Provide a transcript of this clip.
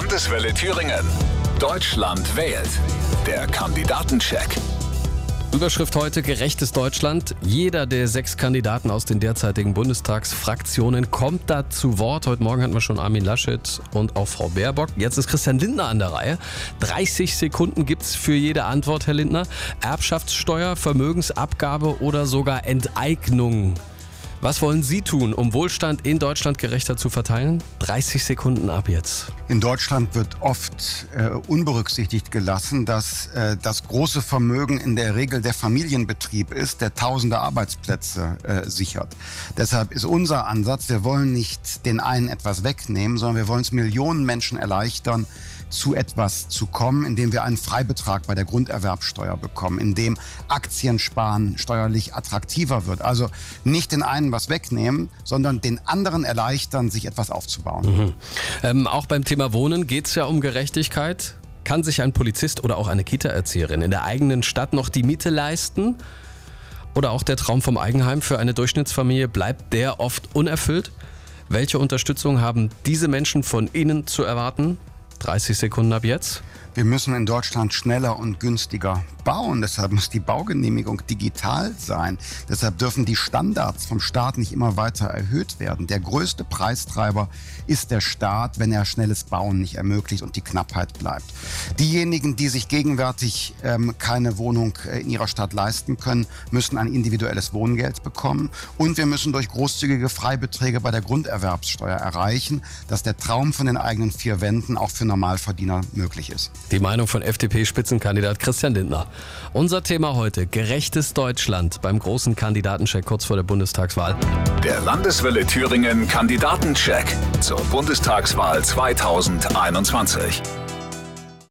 Landeswelle Thüringen. Deutschland wählt. Der Kandidatencheck. Überschrift heute Gerechtes Deutschland. Jeder der sechs Kandidaten aus den derzeitigen Bundestagsfraktionen kommt da zu Wort. Heute Morgen hatten wir schon Armin Laschet und auch Frau Baerbock. Jetzt ist Christian Lindner an der Reihe. 30 Sekunden gibt's für jede Antwort, Herr Lindner. Erbschaftssteuer, Vermögensabgabe oder sogar Enteignung. Was wollen Sie tun, um Wohlstand in Deutschland gerechter zu verteilen? 30 Sekunden ab jetzt. In Deutschland wird oft äh, unberücksichtigt gelassen, dass äh, das große Vermögen in der Regel der Familienbetrieb ist, der tausende Arbeitsplätze äh, sichert. Deshalb ist unser Ansatz, wir wollen nicht den einen etwas wegnehmen, sondern wir wollen es Millionen Menschen erleichtern, zu etwas zu kommen, indem wir einen Freibetrag bei der Grunderwerbsteuer bekommen, indem Aktiensparen steuerlich attraktiver wird. Also nicht den einen was wegnehmen, sondern den anderen erleichtern, sich etwas aufzubauen. Mhm. Ähm, auch beim Thema Wohnen geht es ja um Gerechtigkeit. Kann sich ein Polizist oder auch eine Kita-Erzieherin in der eigenen Stadt noch die Miete leisten? Oder auch der Traum vom Eigenheim für eine Durchschnittsfamilie bleibt der oft unerfüllt? Welche Unterstützung haben diese Menschen von Ihnen zu erwarten? 30 Sekunden ab jetzt. Wir müssen in Deutschland schneller und günstiger bauen. Deshalb muss die Baugenehmigung digital sein. Deshalb dürfen die Standards vom Staat nicht immer weiter erhöht werden. Der größte Preistreiber ist der Staat, wenn er schnelles Bauen nicht ermöglicht und die Knappheit bleibt. Diejenigen, die sich gegenwärtig ähm, keine Wohnung äh, in ihrer Stadt leisten können, müssen ein individuelles Wohngeld bekommen. Und wir müssen durch großzügige Freibeträge bei der Grunderwerbssteuer erreichen, dass der Traum von den eigenen vier Wänden auch für Normalverdiener möglich ist. Die Meinung von FDP-Spitzenkandidat Christian Lindner. Unser Thema heute: gerechtes Deutschland beim großen Kandidatencheck kurz vor der Bundestagswahl. Der Landeswelle Thüringen Kandidatencheck zur Bundestagswahl 2021.